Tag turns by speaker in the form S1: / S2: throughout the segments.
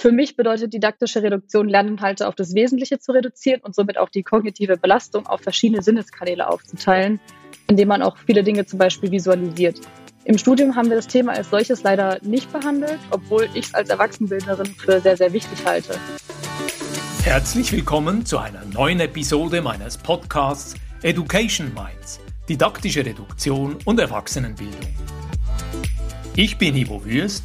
S1: Für mich bedeutet didaktische Reduktion, Lerninhalte auf das Wesentliche zu reduzieren und somit auch die kognitive Belastung auf verschiedene Sinneskanäle aufzuteilen, indem man auch viele Dinge zum Beispiel visualisiert. Im Studium haben wir das Thema als solches leider nicht behandelt, obwohl ich es als Erwachsenenbildnerin für sehr, sehr wichtig halte.
S2: Herzlich willkommen zu einer neuen Episode meines Podcasts Education Minds, didaktische Reduktion und Erwachsenenbildung. Ich bin Ivo Würst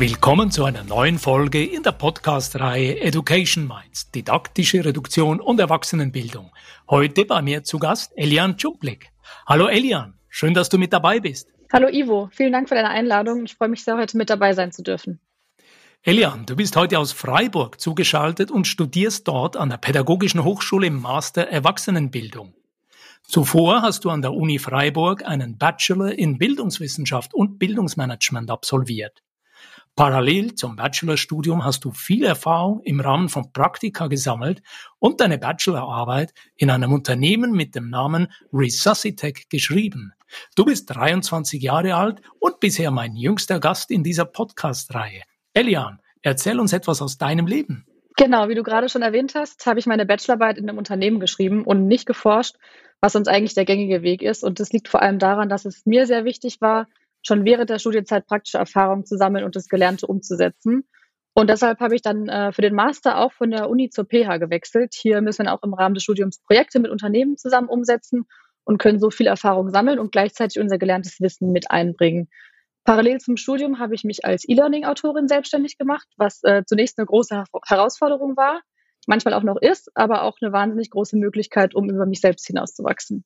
S2: Willkommen zu einer neuen Folge in der Podcast-Reihe Education Minds, didaktische Reduktion und Erwachsenenbildung. Heute bei mir zu Gast Elian Tschumplik. Hallo Elian, schön, dass du mit dabei bist.
S1: Hallo Ivo, vielen Dank für deine Einladung. Ich freue mich sehr, heute mit dabei sein zu dürfen.
S2: Elian, du bist heute aus Freiburg zugeschaltet und studierst dort an der Pädagogischen Hochschule im Master Erwachsenenbildung. Zuvor hast du an der Uni Freiburg einen Bachelor in Bildungswissenschaft und Bildungsmanagement absolviert. Parallel zum Bachelorstudium hast du viel Erfahrung im Rahmen von Praktika gesammelt und deine Bachelorarbeit in einem Unternehmen mit dem Namen Resuscitec geschrieben. Du bist 23 Jahre alt und bisher mein jüngster Gast in dieser Podcast-Reihe. Elian, erzähl uns etwas aus deinem Leben.
S1: Genau, wie du gerade schon erwähnt hast, habe ich meine Bachelorarbeit in einem Unternehmen geschrieben und nicht geforscht, was uns eigentlich der gängige Weg ist. Und das liegt vor allem daran, dass es mir sehr wichtig war, schon während der Studienzeit praktische Erfahrungen zu sammeln und das Gelernte umzusetzen. Und deshalb habe ich dann äh, für den Master auch von der Uni zur PH gewechselt. Hier müssen wir auch im Rahmen des Studiums Projekte mit Unternehmen zusammen umsetzen und können so viel Erfahrung sammeln und gleichzeitig unser gelerntes Wissen mit einbringen. Parallel zum Studium habe ich mich als E-Learning-Autorin selbstständig gemacht, was äh, zunächst eine große Herausforderung war, manchmal auch noch ist, aber auch eine wahnsinnig große Möglichkeit, um über mich selbst hinauszuwachsen.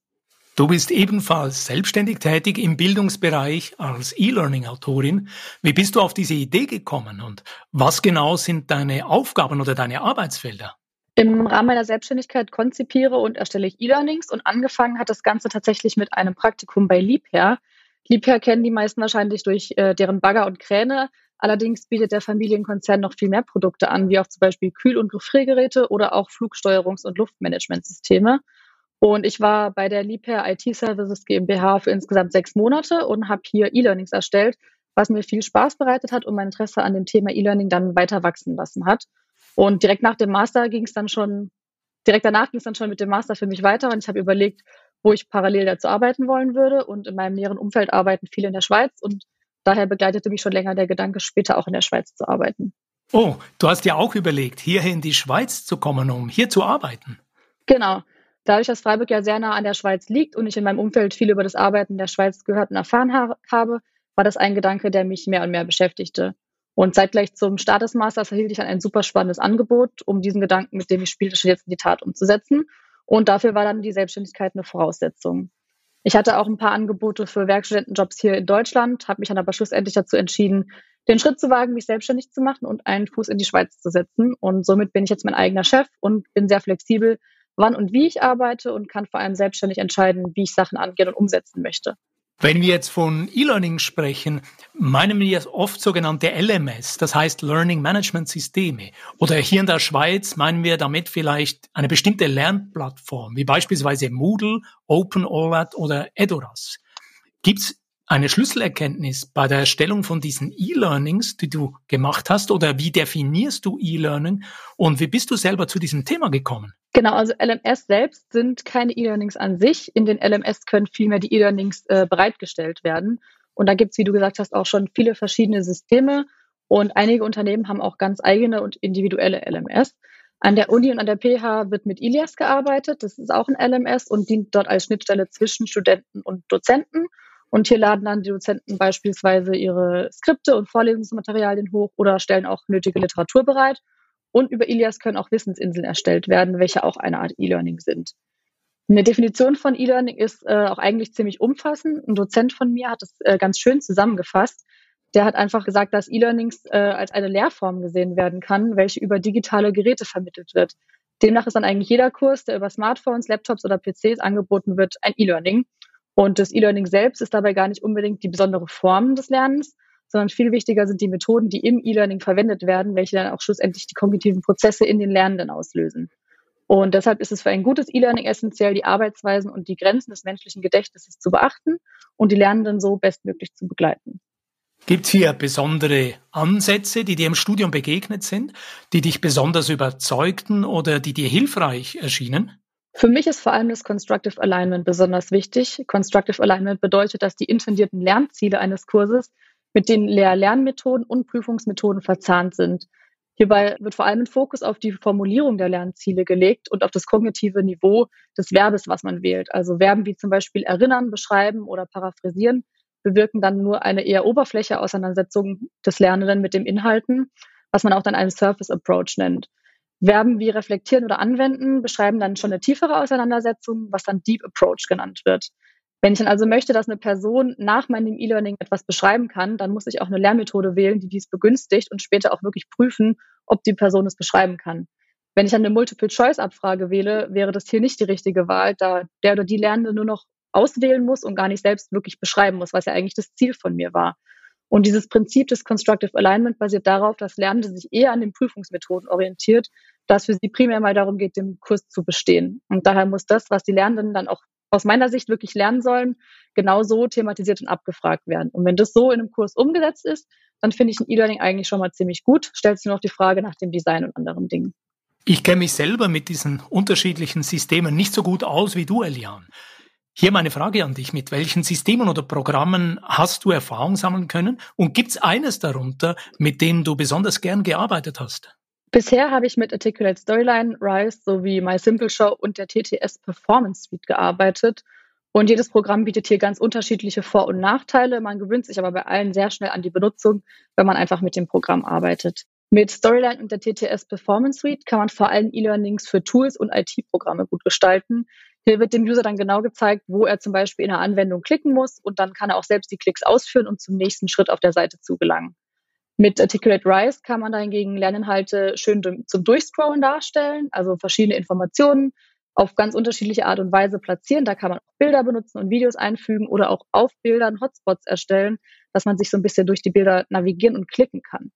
S2: Du bist ebenfalls selbstständig tätig im Bildungsbereich als E-Learning-Autorin. Wie bist du auf diese Idee gekommen und was genau sind deine Aufgaben oder deine Arbeitsfelder?
S1: Im Rahmen meiner Selbstständigkeit konzipiere und erstelle ich E-Learnings und angefangen hat das Ganze tatsächlich mit einem Praktikum bei Liebherr. Liebherr kennen die meisten wahrscheinlich durch äh, deren Bagger und Kräne. Allerdings bietet der Familienkonzern noch viel mehr Produkte an, wie auch zum Beispiel Kühl- und Gefriergeräte oder auch Flugsteuerungs- und Luftmanagementsysteme. Und ich war bei der Liebherr IT Services GmbH für insgesamt sechs Monate und habe hier E-Learnings erstellt, was mir viel Spaß bereitet hat und mein Interesse an dem Thema E-Learning dann weiter wachsen lassen hat. Und direkt nach dem Master ging es dann schon, direkt danach ging es dann schon mit dem Master für mich weiter und ich habe überlegt, wo ich parallel dazu arbeiten wollen würde. Und in meinem näheren Umfeld arbeiten viele in der Schweiz und daher begleitete mich schon länger der Gedanke, später auch in der Schweiz zu arbeiten.
S2: Oh, du hast ja auch überlegt, hierher in die Schweiz zu kommen, um hier zu arbeiten.
S1: Genau. Dadurch, dass Freiburg ja sehr nah an der Schweiz liegt und ich in meinem Umfeld viel über das Arbeiten der Schweiz gehört und erfahren ha habe, war das ein Gedanke, der mich mehr und mehr beschäftigte. Und zeitgleich zum Start des Masters erhielt ich dann ein super spannendes Angebot, um diesen Gedanken, mit dem ich spielte, schon jetzt in die Tat umzusetzen. Und dafür war dann die Selbstständigkeit eine Voraussetzung. Ich hatte auch ein paar Angebote für Werkstudentenjobs hier in Deutschland, habe mich dann aber schlussendlich dazu entschieden, den Schritt zu wagen, mich selbstständig zu machen und einen Fuß in die Schweiz zu setzen. Und somit bin ich jetzt mein eigener Chef und bin sehr flexibel, wann und wie ich arbeite und kann vor allem selbstständig entscheiden, wie ich Sachen angehen und umsetzen möchte.
S2: Wenn wir jetzt von E-Learning sprechen, meinen wir oft sogenannte LMS, das heißt Learning Management Systeme. Oder hier in der Schweiz meinen wir damit vielleicht eine bestimmte Lernplattform, wie beispielsweise Moodle, OpenOLAT oder Edoras. Gibt es eine Schlüsselerkenntnis bei der Erstellung von diesen E-Learnings, die du gemacht hast? Oder wie definierst du E-Learning und wie bist du selber zu diesem Thema gekommen?
S1: Genau, also LMS selbst sind keine E-Learnings an sich. In den LMS können vielmehr die E-Learnings äh, bereitgestellt werden. Und da gibt es, wie du gesagt hast, auch schon viele verschiedene Systeme. Und einige Unternehmen haben auch ganz eigene und individuelle LMS. An der Uni und an der PH wird mit Ilias gearbeitet. Das ist auch ein LMS und dient dort als Schnittstelle zwischen Studenten und Dozenten. Und hier laden dann die Dozenten beispielsweise ihre Skripte und Vorlesungsmaterialien hoch oder stellen auch nötige Literatur bereit. Und über Ilias können auch Wissensinseln erstellt werden, welche auch eine Art E-Learning sind. Eine Definition von E-Learning ist äh, auch eigentlich ziemlich umfassend. Ein Dozent von mir hat es äh, ganz schön zusammengefasst. Der hat einfach gesagt, dass E-Learnings äh, als eine Lehrform gesehen werden kann, welche über digitale Geräte vermittelt wird. Demnach ist dann eigentlich jeder Kurs, der über Smartphones, Laptops oder PCs angeboten wird, ein E-Learning. Und das E-Learning selbst ist dabei gar nicht unbedingt die besondere Form des Lernens, sondern viel wichtiger sind die Methoden, die im E-Learning verwendet werden, welche dann auch schlussendlich die kognitiven Prozesse in den Lernenden auslösen. Und deshalb ist es für ein gutes E-Learning essentiell, die Arbeitsweisen und die Grenzen des menschlichen Gedächtnisses zu beachten und die Lernenden so bestmöglich zu begleiten.
S2: Gibt es hier besondere Ansätze, die dir im Studium begegnet sind, die dich besonders überzeugten oder die dir hilfreich erschienen?
S1: Für mich ist vor allem das Constructive Alignment besonders wichtig. Constructive Alignment bedeutet, dass die intendierten Lernziele eines Kurses mit den Lehr-Lernmethoden und Prüfungsmethoden verzahnt sind. Hierbei wird vor allem ein Fokus auf die Formulierung der Lernziele gelegt und auf das kognitive Niveau des Verbes, was man wählt. Also Verben wie zum Beispiel erinnern, beschreiben oder paraphrasieren bewirken dann nur eine eher oberfläche Auseinandersetzung des Lernenden mit dem Inhalten, was man auch dann einen Surface Approach nennt. Verben wie reflektieren oder anwenden beschreiben dann schon eine tiefere Auseinandersetzung, was dann Deep Approach genannt wird. Wenn ich dann also möchte, dass eine Person nach meinem E-Learning etwas beschreiben kann, dann muss ich auch eine Lehrmethode wählen, die dies begünstigt und später auch wirklich prüfen, ob die Person es beschreiben kann. Wenn ich dann eine Multiple-Choice-Abfrage wähle, wäre das hier nicht die richtige Wahl, da der oder die Lernende nur noch auswählen muss und gar nicht selbst wirklich beschreiben muss, was ja eigentlich das Ziel von mir war. Und dieses Prinzip des Constructive Alignment basiert darauf, dass Lernende sich eher an den Prüfungsmethoden orientiert, dass für sie primär mal darum geht, den Kurs zu bestehen. Und daher muss das, was die Lernenden dann auch aus meiner Sicht wirklich lernen sollen, genau so thematisiert und abgefragt werden. Und wenn das so in einem Kurs umgesetzt ist, dann finde ich ein E-Learning eigentlich schon mal ziemlich gut. Stellt sich nur noch die Frage nach dem Design und anderen Dingen.
S2: Ich kenne mich selber mit diesen unterschiedlichen Systemen nicht so gut aus wie du, Elian. Hier meine Frage an dich. Mit welchen Systemen oder Programmen hast du Erfahrung sammeln können? Und gibt es eines darunter, mit dem du besonders gern gearbeitet hast?
S1: Bisher habe ich mit Articulate Storyline, Rise sowie My Simple Show und der TTS Performance Suite gearbeitet. Und jedes Programm bietet hier ganz unterschiedliche Vor- und Nachteile. Man gewöhnt sich aber bei allen sehr schnell an die Benutzung, wenn man einfach mit dem Programm arbeitet. Mit Storyline und der TTS Performance Suite kann man vor allem E-Learnings für Tools und IT-Programme gut gestalten. Hier wird dem User dann genau gezeigt, wo er zum Beispiel in einer Anwendung klicken muss und dann kann er auch selbst die Klicks ausführen und zum nächsten Schritt auf der Seite zu gelangen. Mit Articulate Rise kann man dahingegen Lerninhalte schön zum Durchscrollen darstellen, also verschiedene Informationen auf ganz unterschiedliche Art und Weise platzieren. Da kann man auch Bilder benutzen und Videos einfügen oder auch auf Bildern Hotspots erstellen, dass man sich so ein bisschen durch die Bilder navigieren und klicken kann.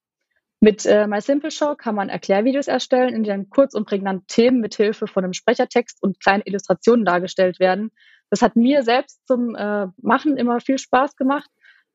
S1: Mit äh, My Simple Show kann man Erklärvideos erstellen, in denen kurz und prägnant Themen mit Hilfe von einem Sprechertext und kleinen Illustrationen dargestellt werden. Das hat mir selbst zum äh, Machen immer viel Spaß gemacht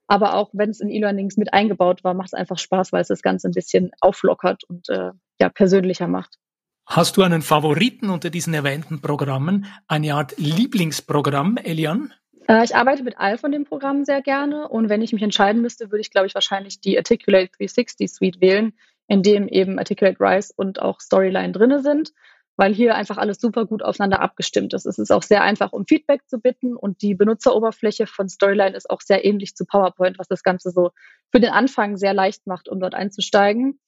S1: aber auch wenn es in E-Learnings mit eingebaut war, macht es einfach Spaß, weil es das Ganze ein bisschen auflockert und äh, ja, persönlicher macht.
S2: Hast du einen Favoriten unter diesen erwähnten Programmen? Eine Art Lieblingsprogramm, Elian?
S1: Äh, ich arbeite mit all von den Programmen sehr gerne und wenn ich mich entscheiden müsste, würde ich, glaube ich, wahrscheinlich die Articulate 360 Suite wählen, in dem eben Articulate Rise und auch Storyline drinne sind weil hier einfach alles super gut aufeinander abgestimmt ist. Es ist auch sehr einfach, um Feedback zu bitten und die Benutzeroberfläche von Storyline ist auch sehr ähnlich zu PowerPoint, was das Ganze so für den Anfang sehr leicht macht, um dort einzusteigen.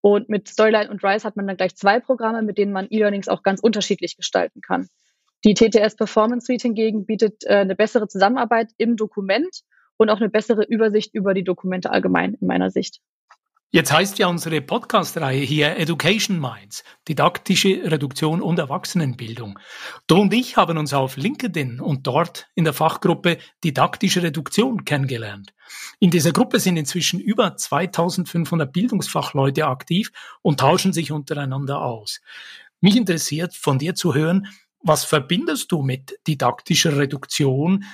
S1: Und mit Storyline und Rise hat man dann gleich zwei Programme, mit denen man E-Learnings auch ganz unterschiedlich gestalten kann. Die TTS Performance Suite hingegen bietet äh, eine bessere Zusammenarbeit im Dokument und auch eine bessere Übersicht über die Dokumente allgemein in meiner Sicht.
S2: Jetzt heißt ja unsere Podcast-Reihe hier Education Minds, didaktische Reduktion und Erwachsenenbildung. Du und ich haben uns auf LinkedIn und dort in der Fachgruppe didaktische Reduktion kennengelernt. In dieser Gruppe sind inzwischen über 2500 Bildungsfachleute aktiv und tauschen sich untereinander aus. Mich interessiert von dir zu hören, was verbindest du mit didaktischer Reduktion?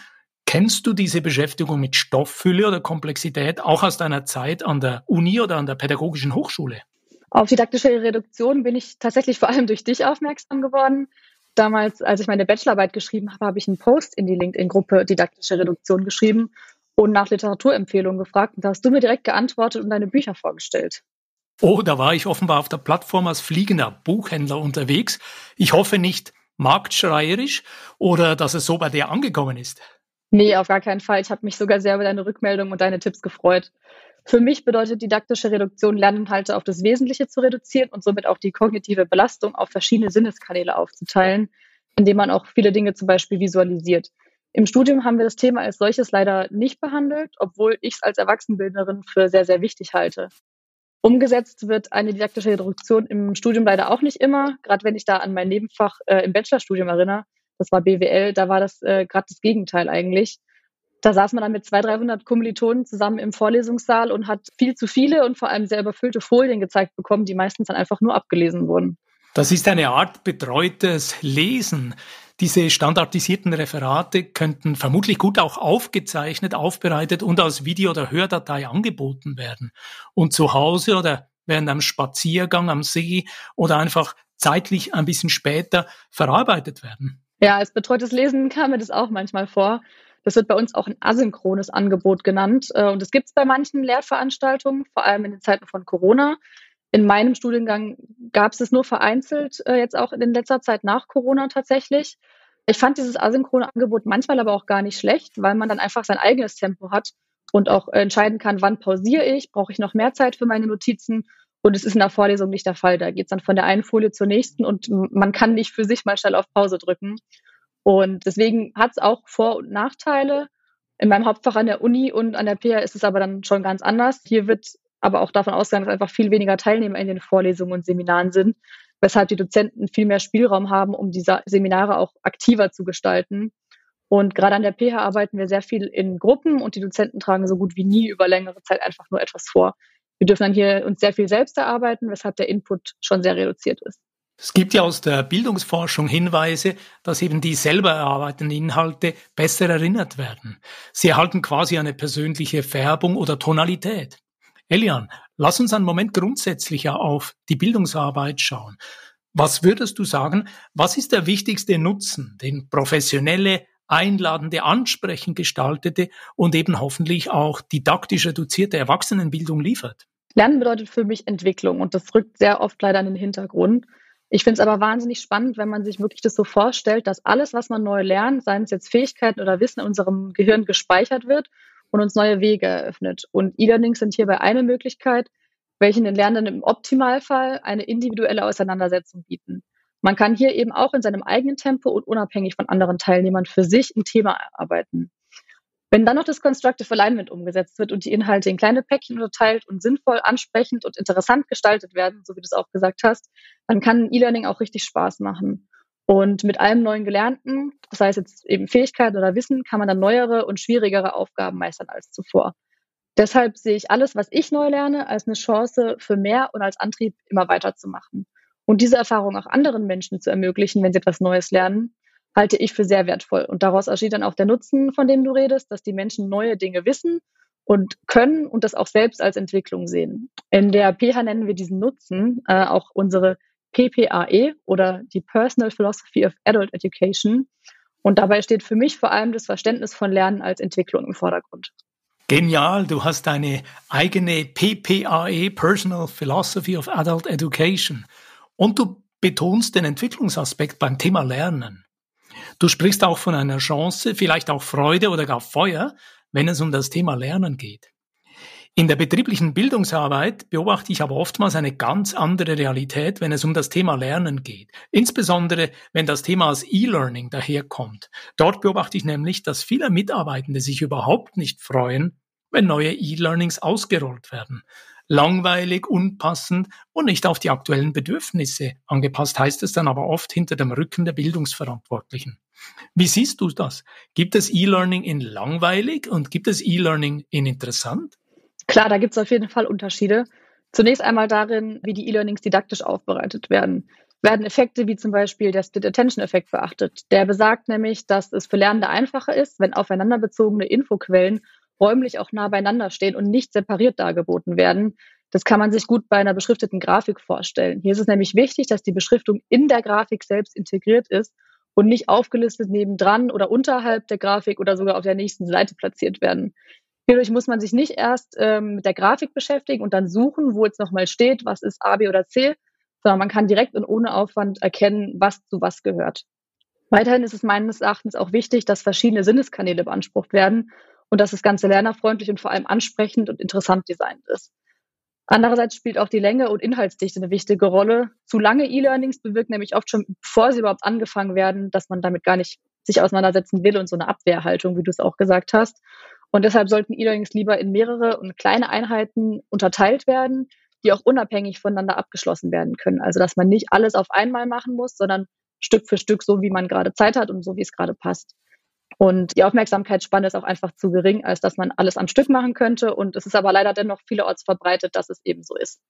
S2: Kennst du diese Beschäftigung mit Stofffülle oder Komplexität auch aus deiner Zeit an der Uni oder an der Pädagogischen Hochschule?
S1: Auf didaktische Reduktion bin ich tatsächlich vor allem durch dich aufmerksam geworden. Damals, als ich meine Bachelorarbeit geschrieben habe, habe ich einen Post in die LinkedIn-Gruppe Didaktische Reduktion geschrieben und nach Literaturempfehlungen gefragt. Und da hast du mir direkt geantwortet und deine Bücher vorgestellt.
S2: Oh, da war ich offenbar auf der Plattform als fliegender Buchhändler unterwegs. Ich hoffe nicht marktschreierisch oder dass es so bei dir angekommen ist.
S1: Nee, auf gar keinen Fall. Ich habe mich sogar sehr über deine Rückmeldung und deine Tipps gefreut. Für mich bedeutet didaktische Reduktion, Lerninhalte auf das Wesentliche zu reduzieren und somit auch die kognitive Belastung auf verschiedene Sinneskanäle aufzuteilen, indem man auch viele Dinge zum Beispiel visualisiert. Im Studium haben wir das Thema als solches leider nicht behandelt, obwohl ich es als Erwachsenenbildnerin für sehr, sehr wichtig halte. Umgesetzt wird eine didaktische Reduktion im Studium leider auch nicht immer. Gerade wenn ich da an mein Nebenfach äh, im Bachelorstudium erinnere, das war BWL, da war das äh, gerade das Gegenteil eigentlich. Da saß man dann mit 200, 300 Kommilitonen zusammen im Vorlesungssaal und hat viel zu viele und vor allem sehr überfüllte Folien gezeigt bekommen, die meistens dann einfach nur abgelesen wurden.
S2: Das ist eine Art betreutes Lesen. Diese standardisierten Referate könnten vermutlich gut auch aufgezeichnet, aufbereitet und als Video- oder Hördatei angeboten werden. Und zu Hause oder während einem Spaziergang am See oder einfach zeitlich ein bisschen später verarbeitet werden.
S1: Ja, als betreutes Lesen kam mir das auch manchmal vor. Das wird bei uns auch ein asynchrones Angebot genannt. Äh, und das gibt es bei manchen Lehrveranstaltungen, vor allem in den Zeiten von Corona. In meinem Studiengang gab es es nur vereinzelt, äh, jetzt auch in letzter Zeit nach Corona tatsächlich. Ich fand dieses asynchrone Angebot manchmal aber auch gar nicht schlecht, weil man dann einfach sein eigenes Tempo hat und auch entscheiden kann, wann pausiere ich, brauche ich noch mehr Zeit für meine Notizen. Und es ist in der Vorlesung nicht der Fall. Da geht es dann von der einen Folie zur nächsten und man kann nicht für sich mal schnell auf Pause drücken. Und deswegen hat es auch Vor- und Nachteile. In meinem Hauptfach an der Uni und an der PH ist es aber dann schon ganz anders. Hier wird aber auch davon ausgegangen, dass einfach viel weniger Teilnehmer in den Vorlesungen und Seminaren sind, weshalb die Dozenten viel mehr Spielraum haben, um diese Seminare auch aktiver zu gestalten. Und gerade an der PH arbeiten wir sehr viel in Gruppen und die Dozenten tragen so gut wie nie über längere Zeit einfach nur etwas vor. Wir dürfen dann hier uns sehr viel selbst erarbeiten, weshalb der Input schon sehr reduziert ist.
S2: Es gibt ja aus der Bildungsforschung Hinweise, dass eben die selber erarbeiteten Inhalte besser erinnert werden. Sie erhalten quasi eine persönliche Färbung oder Tonalität. Elian, lass uns einen Moment grundsätzlicher auf die Bildungsarbeit schauen. Was würdest du sagen, was ist der wichtigste Nutzen, den professionelle, einladende, ansprechend gestaltete und eben hoffentlich auch didaktisch reduzierte Erwachsenenbildung liefert?
S1: Lernen bedeutet für mich Entwicklung und das rückt sehr oft leider in den Hintergrund. Ich finde es aber wahnsinnig spannend, wenn man sich wirklich das so vorstellt, dass alles, was man neu lernt, seien es jetzt Fähigkeiten oder Wissen in unserem Gehirn gespeichert wird und uns neue Wege eröffnet. Und E-Learnings sind hierbei eine Möglichkeit, welche den Lernenden im Optimalfall eine individuelle Auseinandersetzung bieten. Man kann hier eben auch in seinem eigenen Tempo und unabhängig von anderen Teilnehmern für sich ein Thema erarbeiten. Wenn dann noch das Constructive Alignment umgesetzt wird und die Inhalte in kleine Päckchen unterteilt und sinnvoll, ansprechend und interessant gestaltet werden, so wie du es auch gesagt hast, dann kann E-Learning auch richtig Spaß machen. Und mit allem neuen Gelernten, das heißt jetzt eben Fähigkeiten oder Wissen, kann man dann neuere und schwierigere Aufgaben meistern als zuvor. Deshalb sehe ich alles, was ich neu lerne, als eine Chance für mehr und als Antrieb, immer weiterzumachen. Und diese Erfahrung auch anderen Menschen zu ermöglichen, wenn sie etwas Neues lernen, halte ich für sehr wertvoll. Und daraus entsteht dann auch der Nutzen, von dem du redest, dass die Menschen neue Dinge wissen und können und das auch selbst als Entwicklung sehen. In der PH nennen wir diesen Nutzen äh, auch unsere PPAE oder die Personal Philosophy of Adult Education. Und dabei steht für mich vor allem das Verständnis von Lernen als Entwicklung im Vordergrund.
S2: Genial, du hast deine eigene PPAE, Personal Philosophy of Adult Education. Und du betonst den Entwicklungsaspekt beim Thema Lernen. Du sprichst auch von einer Chance, vielleicht auch Freude oder gar Feuer, wenn es um das Thema Lernen geht. In der betrieblichen Bildungsarbeit beobachte ich aber oftmals eine ganz andere Realität, wenn es um das Thema Lernen geht. Insbesondere, wenn das Thema als E-Learning daherkommt. Dort beobachte ich nämlich, dass viele Mitarbeitende sich überhaupt nicht freuen, wenn neue E-Learnings ausgerollt werden. Langweilig, unpassend und nicht auf die aktuellen Bedürfnisse angepasst, heißt es dann aber oft hinter dem Rücken der Bildungsverantwortlichen. Wie siehst du das? Gibt es E-Learning in langweilig und gibt es E-Learning in interessant?
S1: Klar, da gibt es auf jeden Fall Unterschiede. Zunächst einmal darin, wie die E-Learnings didaktisch aufbereitet werden. Werden Effekte wie zum Beispiel der Split-Attention-Effekt beachtet. Der besagt nämlich, dass es für Lernende einfacher ist, wenn aufeinanderbezogene Infoquellen räumlich auch nah beieinander stehen und nicht separiert dargeboten werden. Das kann man sich gut bei einer beschrifteten Grafik vorstellen. Hier ist es nämlich wichtig, dass die Beschriftung in der Grafik selbst integriert ist und nicht aufgelistet nebendran oder unterhalb der Grafik oder sogar auf der nächsten Seite platziert werden. Hierdurch muss man sich nicht erst ähm, mit der Grafik beschäftigen und dann suchen, wo jetzt nochmal steht, was ist A, B oder C, sondern man kann direkt und ohne Aufwand erkennen, was zu was gehört. Weiterhin ist es meines Erachtens auch wichtig, dass verschiedene Sinneskanäle beansprucht werden und dass das Ganze lernerfreundlich und vor allem ansprechend und interessant designt ist. Andererseits spielt auch die Länge und Inhaltsdichte eine wichtige Rolle. Zu lange E-Learnings bewirken nämlich oft schon, bevor sie überhaupt angefangen werden, dass man damit gar nicht sich auseinandersetzen will und so eine Abwehrhaltung, wie du es auch gesagt hast. Und deshalb sollten E-Learnings lieber in mehrere und kleine Einheiten unterteilt werden, die auch unabhängig voneinander abgeschlossen werden können. Also dass man nicht alles auf einmal machen muss, sondern Stück für Stück, so wie man gerade Zeit hat und so wie es gerade passt. Und die Aufmerksamkeitsspanne ist auch einfach zu gering, als dass man alles am Stück machen könnte. Und es ist aber leider dennoch vielerorts verbreitet, dass es eben so ist.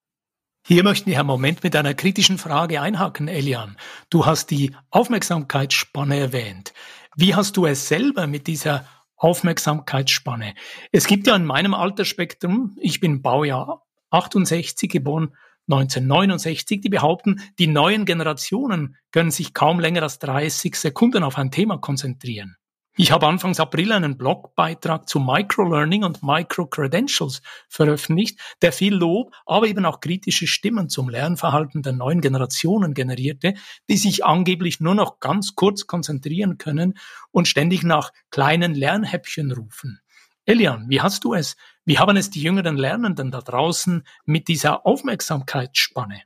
S2: Hier möchten wir einen Moment mit einer kritischen Frage einhaken, Elian. Du hast die Aufmerksamkeitsspanne erwähnt. Wie hast du es selber mit dieser Aufmerksamkeitsspanne? Es gibt ja in meinem Altersspektrum, ich bin Baujahr 68 geboren, 1969, die behaupten, die neuen Generationen können sich kaum länger als 30 Sekunden auf ein Thema konzentrieren. Ich habe Anfangs April einen Blogbeitrag zu Microlearning und Microcredentials veröffentlicht, der viel Lob, aber eben auch kritische Stimmen zum Lernverhalten der neuen Generationen generierte, die sich angeblich nur noch ganz kurz konzentrieren können und ständig nach kleinen Lernhäppchen rufen. Elian, wie hast du es? Wie haben es die jüngeren Lernenden da draußen mit dieser Aufmerksamkeitsspanne?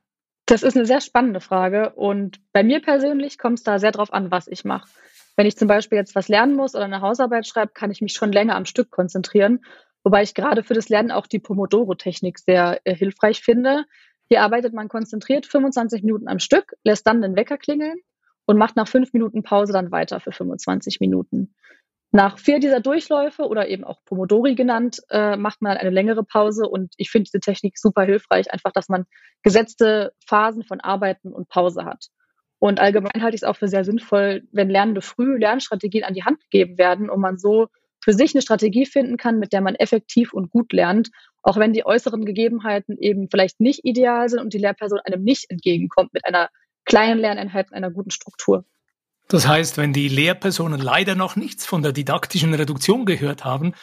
S1: Das ist eine sehr spannende Frage und bei mir persönlich kommt es da sehr drauf an, was ich mache. Wenn ich zum Beispiel jetzt was lernen muss oder eine Hausarbeit schreibe, kann ich mich schon länger am Stück konzentrieren. Wobei ich gerade für das Lernen auch die Pomodoro-Technik sehr äh, hilfreich finde. Hier arbeitet man konzentriert 25 Minuten am Stück, lässt dann den Wecker klingeln und macht nach fünf Minuten Pause dann weiter für 25 Minuten. Nach vier dieser Durchläufe oder eben auch Pomodori genannt, äh, macht man eine längere Pause und ich finde diese Technik super hilfreich, einfach, dass man gesetzte Phasen von Arbeiten und Pause hat. Und allgemein halte ich es auch für sehr sinnvoll, wenn Lernende früh Lernstrategien an die Hand gegeben werden und man so für sich eine Strategie finden kann, mit der man effektiv und gut lernt, auch wenn die äußeren Gegebenheiten eben vielleicht nicht ideal sind und die Lehrperson einem nicht entgegenkommt mit einer kleinen Lerneinheit und einer guten Struktur.
S2: Das heißt, wenn die Lehrpersonen leider noch nichts von der didaktischen Reduktion gehört haben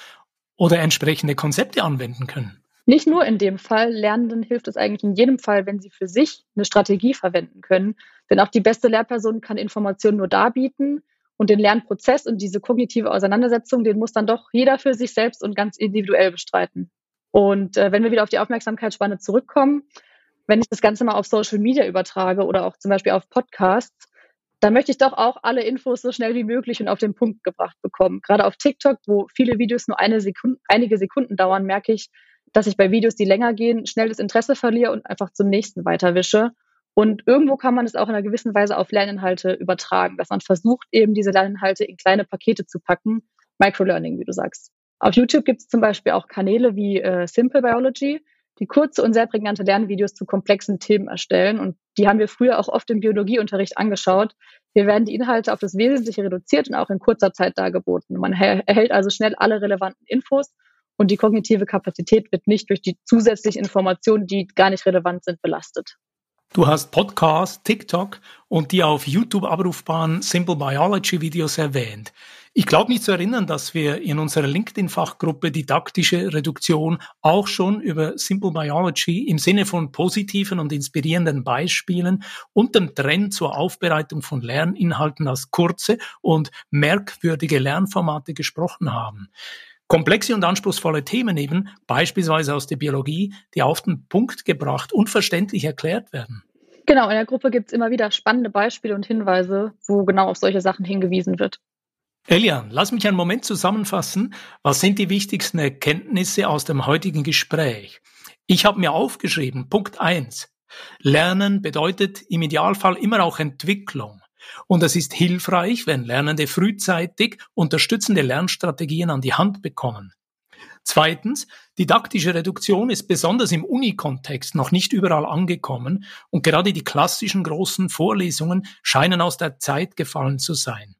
S2: oder entsprechende Konzepte anwenden können.
S1: Nicht nur in dem Fall, Lernenden hilft es eigentlich in jedem Fall, wenn sie für sich eine Strategie verwenden können. Denn auch die beste Lehrperson kann Informationen nur darbieten und den Lernprozess und diese kognitive Auseinandersetzung, den muss dann doch jeder für sich selbst und ganz individuell bestreiten. Und äh, wenn wir wieder auf die Aufmerksamkeitsspanne zurückkommen, wenn ich das Ganze mal auf Social Media übertrage oder auch zum Beispiel auf Podcasts, dann möchte ich doch auch alle Infos so schnell wie möglich und auf den Punkt gebracht bekommen. Gerade auf TikTok, wo viele Videos nur eine Sekunde, einige Sekunden dauern, merke ich, dass ich bei Videos, die länger gehen, schnell das Interesse verliere und einfach zum nächsten weiterwische. Und irgendwo kann man es auch in einer gewissen Weise auf Lerninhalte übertragen, dass man versucht, eben diese Lerninhalte in kleine Pakete zu packen. Microlearning, wie du sagst. Auf YouTube gibt es zum Beispiel auch Kanäle wie äh, Simple Biology, die kurze und sehr prägnante Lernvideos zu komplexen Themen erstellen. Und die haben wir früher auch oft im Biologieunterricht angeschaut. Hier werden die Inhalte auf das Wesentliche reduziert und auch in kurzer Zeit dargeboten. Man erhält also schnell alle relevanten Infos und die kognitive Kapazität wird nicht durch die zusätzlichen Informationen, die gar nicht relevant sind, belastet.
S2: Du hast Podcast, TikTok und die auf YouTube abrufbaren Simple Biology Videos erwähnt. Ich glaube mich zu erinnern, dass wir in unserer LinkedIn-Fachgruppe Didaktische Reduktion auch schon über Simple Biology im Sinne von positiven und inspirierenden Beispielen und dem Trend zur Aufbereitung von Lerninhalten als kurze und merkwürdige Lernformate gesprochen haben. Komplexe und anspruchsvolle Themen eben, beispielsweise aus der Biologie, die auf den Punkt gebracht und verständlich erklärt werden.
S1: Genau, in der Gruppe gibt es immer wieder spannende Beispiele und Hinweise, wo genau auf solche Sachen hingewiesen wird.
S2: Elian, lass mich einen Moment zusammenfassen. Was sind die wichtigsten Erkenntnisse aus dem heutigen Gespräch? Ich habe mir aufgeschrieben, Punkt eins: Lernen bedeutet im Idealfall immer auch Entwicklung. Und es ist hilfreich, wenn Lernende frühzeitig unterstützende Lernstrategien an die Hand bekommen. Zweitens, didaktische Reduktion ist besonders im Unikontext noch nicht überall angekommen und gerade die klassischen großen Vorlesungen scheinen aus der Zeit gefallen zu sein.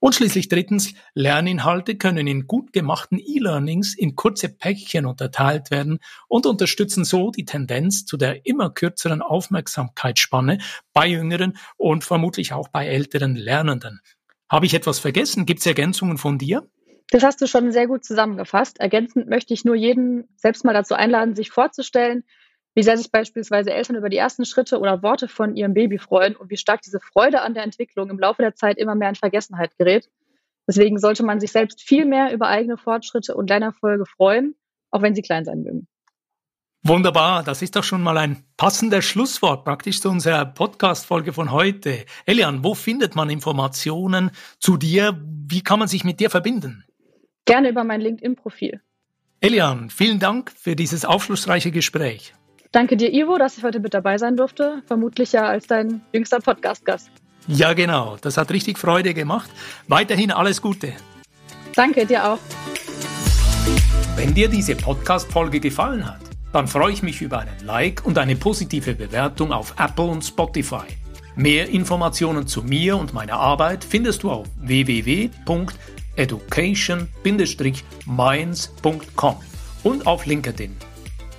S2: Und schließlich drittens, Lerninhalte können in gut gemachten E-Learnings in kurze Päckchen unterteilt werden und unterstützen so die Tendenz zu der immer kürzeren Aufmerksamkeitsspanne bei jüngeren und vermutlich auch bei älteren Lernenden. Habe ich etwas vergessen? Gibt es Ergänzungen von dir?
S1: Das hast du schon sehr gut zusammengefasst. Ergänzend möchte ich nur jeden selbst mal dazu einladen, sich vorzustellen, wie sehr sich beispielsweise Eltern über die ersten Schritte oder Worte von ihrem Baby freuen und wie stark diese Freude an der Entwicklung im Laufe der Zeit immer mehr in Vergessenheit gerät. Deswegen sollte man sich selbst viel mehr über eigene Fortschritte und Lernerfolge freuen, auch wenn sie klein sein mögen.
S2: Wunderbar, das ist doch schon mal ein passendes Schlusswort praktisch zu unserer Podcast-Folge von heute. Elian, wo findet man Informationen zu dir? Wie kann man sich mit dir verbinden?
S1: Gerne über mein LinkedIn-Profil.
S2: Elian, vielen Dank für dieses aufschlussreiche Gespräch.
S1: Danke dir, Ivo, dass ich heute mit dabei sein durfte. Vermutlich ja als dein jüngster Podcast-Gast.
S2: Ja, genau. Das hat richtig Freude gemacht. Weiterhin alles Gute.
S1: Danke dir auch.
S2: Wenn dir diese Podcast-Folge gefallen hat, dann freue ich mich über einen Like und eine positive Bewertung auf Apple und Spotify. Mehr Informationen zu mir und meiner Arbeit findest du auf www.education-minds.com und auf LinkedIn.